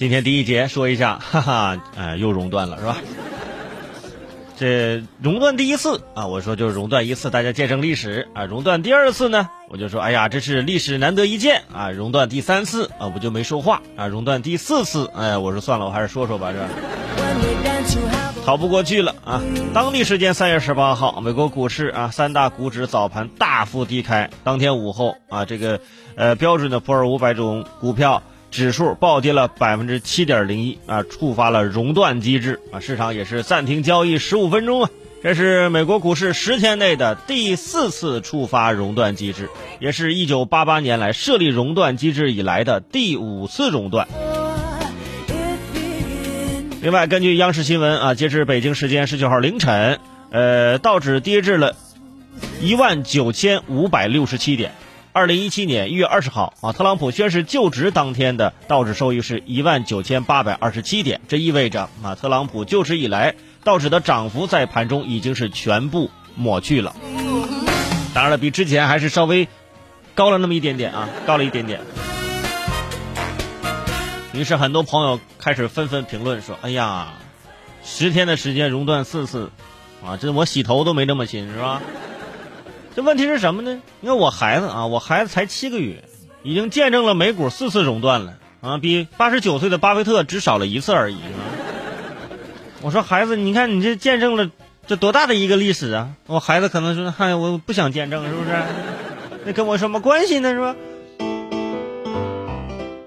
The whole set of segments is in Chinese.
今天第一节说一下，哈哈，呃，又熔断了是吧？这熔断第一次啊，我说就是熔断一次，大家见证历史啊。熔断第二次呢，我就说，哎呀，这是历史难得一见啊。熔断第三次啊，我就没说话啊。熔断第四次，哎，我说算了，我还是说说吧，是吧？逃不过去了啊！当地时间三月十八号，美国股市啊三大股指早盘大幅低开，当天午后啊，这个呃标准的普尔五百种股票。指数暴跌了百分之七点零一啊，触发了熔断机制啊，市场也是暂停交易十五分钟啊。这是美国股市十天内的第四次触发熔断机制，也是一九八八年来设立熔断机制以来的第五次熔断。另外，根据央视新闻啊，截至北京时间十九号凌晨，呃，道指跌至了一万九千五百六十七点。二零一七年一月二十号啊，特朗普宣誓就职当天的道指收益是一万九千八百二十七点，这意味着啊，特朗普就职以来道指的涨幅在盘中已经是全部抹去了。当然了，比之前还是稍微高了那么一点点啊，高了一点点。于是很多朋友开始纷纷评论说：“哎呀，十天的时间熔断四次，啊，这我洗头都没这么勤是吧？”问题是什么呢？你看我孩子啊，我孩子才七个月，已经见证了美股四次熔断了啊，比八十九岁的巴菲特只少了一次而已。我说孩子，你看你这见证了这多大的一个历史啊！我孩子可能说：“嗨，我不想见证，是不是？那跟我什么关系呢？是吧？”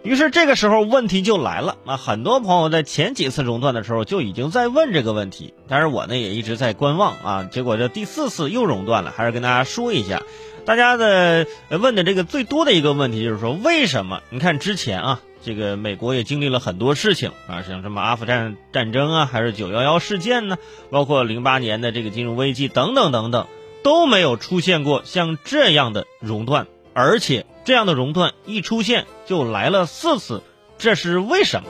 于是这个时候问题就来了啊！很多朋友在前几次熔断的时候就已经在问这个问题，但是我呢也一直在观望啊。结果这第四次又熔断了，还是跟大家说一下，大家的问的这个最多的一个问题就是说，为什么？你看之前啊，这个美国也经历了很多事情啊，像什么阿富汗战争啊，还是九幺幺事件呢，包括零八年的这个金融危机等等等等，都没有出现过像这样的熔断。而且这样的熔断一出现就来了四次，这是为什么？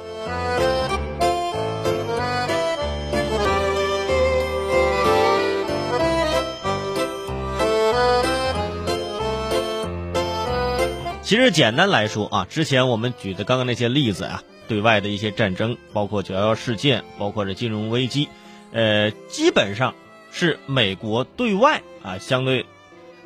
其实简单来说啊，之前我们举的刚刚那些例子啊，对外的一些战争，包括九幺幺事件，包括这金融危机，呃，基本上是美国对外啊相对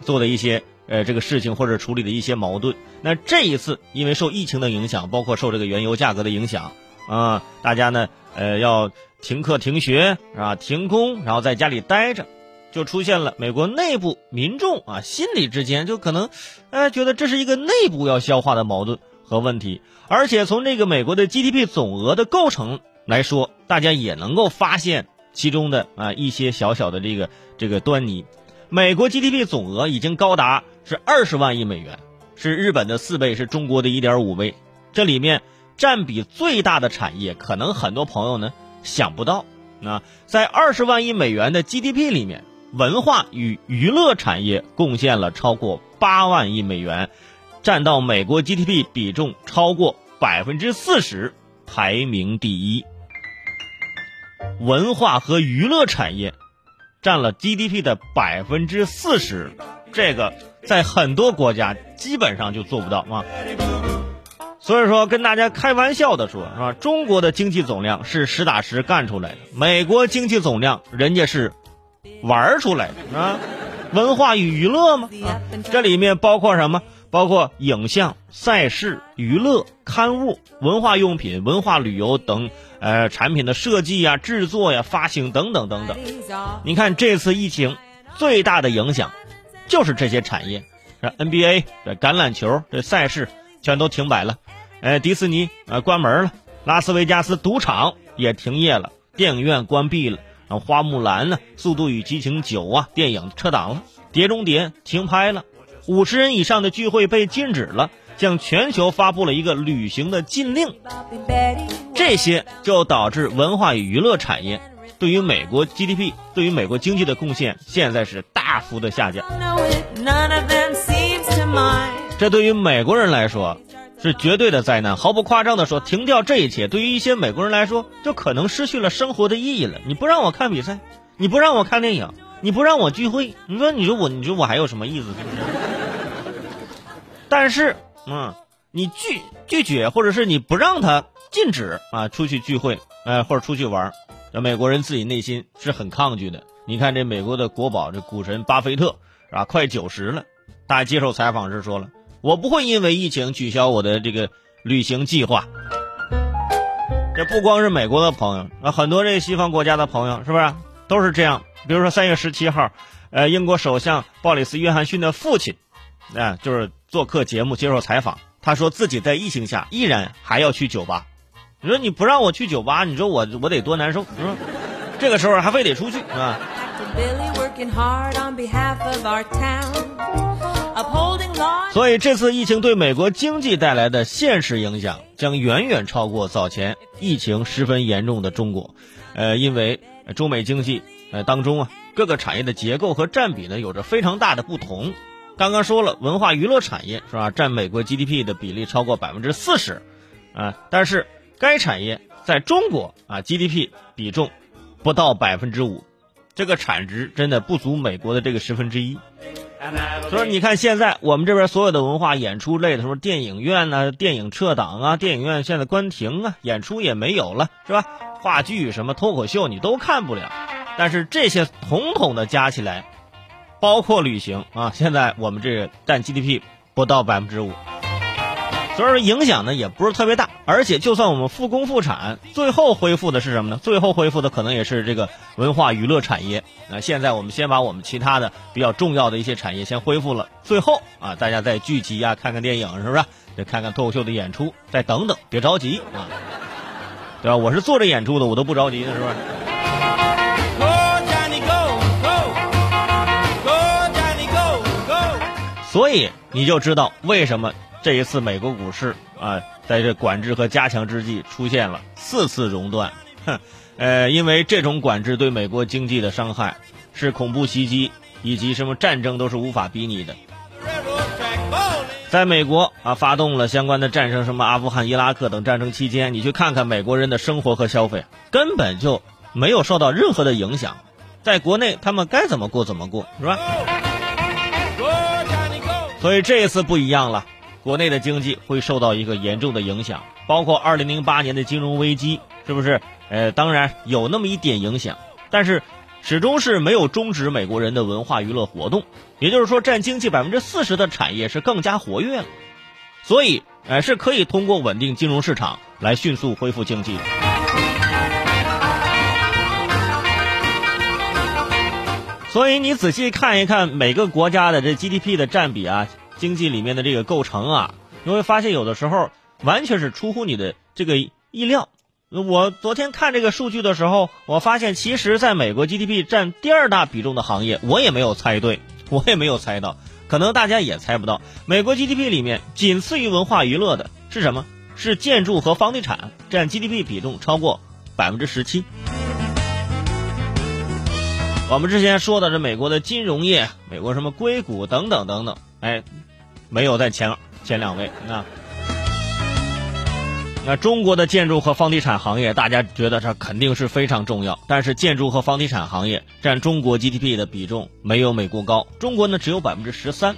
做的一些。呃，这个事情或者处理的一些矛盾，那这一次因为受疫情的影响，包括受这个原油价格的影响啊，大家呢，呃，要停课停学是吧？停工，然后在家里待着，就出现了美国内部民众啊心理之间就可能，呃，觉得这是一个内部要消化的矛盾和问题，而且从这个美国的 GDP 总额的构成来说，大家也能够发现其中的啊一些小小的这个这个端倪。美国 GDP 总额已经高达是二十万亿美元，是日本的四倍，是中国的一点五倍。这里面占比最大的产业，可能很多朋友呢想不到。那在二十万亿美元的 GDP 里面，文化与娱乐产业贡献了超过八万亿美元，占到美国 GDP 比重超过百分之四十，排名第一。文化和娱乐产业。占了 GDP 的百分之四十，这个在很多国家基本上就做不到啊。所以说，跟大家开玩笑的说，是吧？中国的经济总量是实打实干出来的，美国经济总量人家是玩出来的啊。文化与娱乐吗？这里面包括什么？包括影像、赛事、娱乐、刊物、文化用品、文化旅游等。呃，产品的设计呀、制作呀、发行等等等等。你看这次疫情最大的影响，就是这些产业，是 NBA 这橄榄球这赛事全都停摆了，哎，迪士尼啊关门了，拉斯维加斯赌场也停业了，电影院关闭了，啊，花木兰呢，速度与激情九啊电影撤档了，碟中谍停拍了，五十人以上的聚会被禁止了，向全球发布了一个旅行的禁令。这些就导致文化与娱乐产业对于美国 GDP、对于美国经济的贡献现在是大幅的下降。这对于美国人来说是绝对的灾难，毫不夸张的说，停掉这一切，对于一些美国人来说，就可能失去了生活的意义了。你不让我看比赛，你不让我看电影，你不让我聚会，你说你说我你说我还有什么意思？但是，嗯，你拒拒绝，或者是你不让他禁止啊出去聚会，呃，或者出去玩，这美国人自己内心是很抗拒的。你看这美国的国宝，这股神巴菲特啊，快九十了，他接受采访时说了：“我不会因为疫情取消我的这个旅行计划。”这不光是美国的朋友啊，很多这西方国家的朋友是不是都是这样？比如说三月十七号，呃，英国首相鲍里斯·约翰逊的父亲，啊，就是做客节目接受采访，他说自己在疫情下依然还要去酒吧。你说你不让我去酒吧，你说我我得多难受，是吧？这个时候还非得出去，是吧？所以这次疫情对美国经济带来的现实影响，将远远超过早前疫情十分严重的中国。呃，因为中美经济呃当中啊，各个产业的结构和占比呢有着非常大的不同。刚刚说了，文化娱乐产业是吧，占美国 GDP 的比例超过百分之四十，啊，但是该产业在中国啊 GDP 比重不到百分之五，这个产值真的不足美国的这个十分之一。所以你看，现在我们这边所有的文化演出类的，什么电影院呢？电影撤档啊，电影院现在关停啊，演出也没有了，是吧？话剧什么脱口秀你都看不了。但是这些统统的加起来，包括旅行啊，现在我们这占 GDP 不到百分之五。所以说影响呢也不是特别大，而且就算我们复工复产，最后恢复的是什么呢？最后恢复的可能也是这个文化娱乐产业。那现在我们先把我们其他的比较重要的一些产业先恢复了，最后啊，大家再聚集啊，看看电影，是不是？再看看脱口秀的演出，再等等，别着急啊，对吧？我是做着演出的，我都不着急呢，是不是？所以你就知道为什么。这一次，美国股市啊，在这管制和加强之际，出现了四次熔断。哼，呃，因为这种管制对美国经济的伤害，是恐怖袭击以及什么战争都是无法比拟的。在美国啊，发动了相关的战争，什么阿富汗、伊拉克等战争期间，你去看看美国人的生活和消费，根本就没有受到任何的影响。在国内，他们该怎么过怎么过，是吧？所以这一次不一样了。国内的经济会受到一个严重的影响，包括二零零八年的金融危机，是不是？呃，当然有那么一点影响，但是始终是没有终止美国人的文化娱乐活动。也就是说，占经济百分之四十的产业是更加活跃了，所以，呃，是可以通过稳定金融市场来迅速恢复经济的。所以，你仔细看一看每个国家的这 GDP 的占比啊。经济里面的这个构成啊，你会发现有的时候完全是出乎你的这个意料。我昨天看这个数据的时候，我发现其实在美国 GDP 占第二大比重的行业，我也没有猜对，我也没有猜到，可能大家也猜不到。美国 GDP 里面仅次于文化娱乐的是什么？是建筑和房地产，占 GDP 比重超过百分之十七。我们之前说的是美国的金融业，美国什么硅谷等等等等，哎。没有在前前两位，那那中国的建筑和房地产行业，大家觉得这肯定是非常重要。但是建筑和房地产行业占中国 GDP 的比重没有美国高，中国呢只有百分之十三。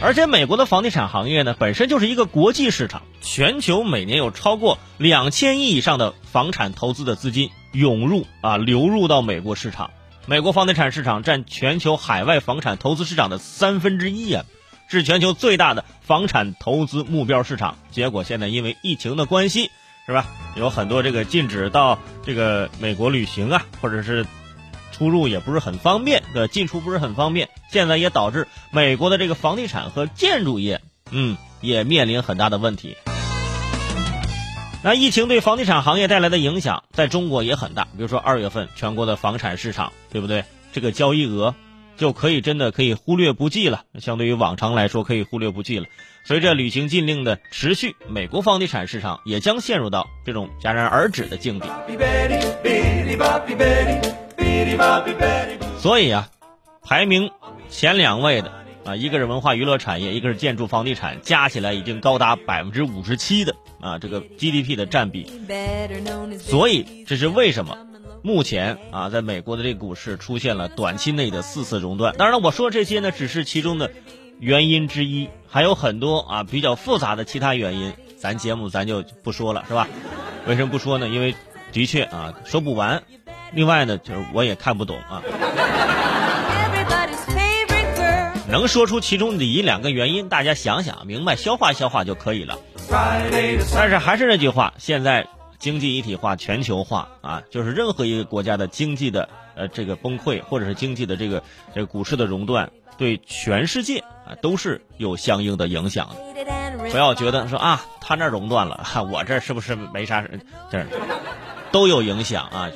而且美国的房地产行业呢本身就是一个国际市场，全球每年有超过两千亿以上的房产投资的资金涌入啊流入到美国市场。美国房地产市场占全球海外房产投资市场的三分之一啊，是全球最大的房产投资目标市场。结果现在因为疫情的关系，是吧？有很多这个禁止到这个美国旅行啊，或者是出入也不是很方便，对，进出不是很方便。现在也导致美国的这个房地产和建筑业，嗯，也面临很大的问题。那疫情对房地产行业带来的影响，在中国也很大。比如说二月份全国的房产市场，对不对？这个交易额就可以真的可以忽略不计了。相对于往常来说，可以忽略不计了。随着旅行禁令的持续，美国房地产市场也将陷入到这种戛然而止的境地。所以啊，排名前两位的啊，一个是文化娱乐产业，一个是建筑房地产，加起来已经高达百分之五十七的。啊，这个 GDP 的占比，所以这是为什么目前啊，在美国的这个股市出现了短期内的四次熔断。当然了，我说这些呢，只是其中的原因之一，还有很多啊比较复杂的其他原因，咱节目咱就不说了，是吧？为什么不说呢？因为的确啊说不完，另外呢就是我也看不懂啊。能说出其中的一两个原因，大家想想明白，消化消化就可以了。但是还是那句话，现在经济一体化、全球化啊，就是任何一个国家的经济的呃这个崩溃，或者是经济的这个这个股市的熔断，对全世界啊都是有相应的影响。不要觉得说啊，他那熔断了，我这是不是没啥？这都有影响啊。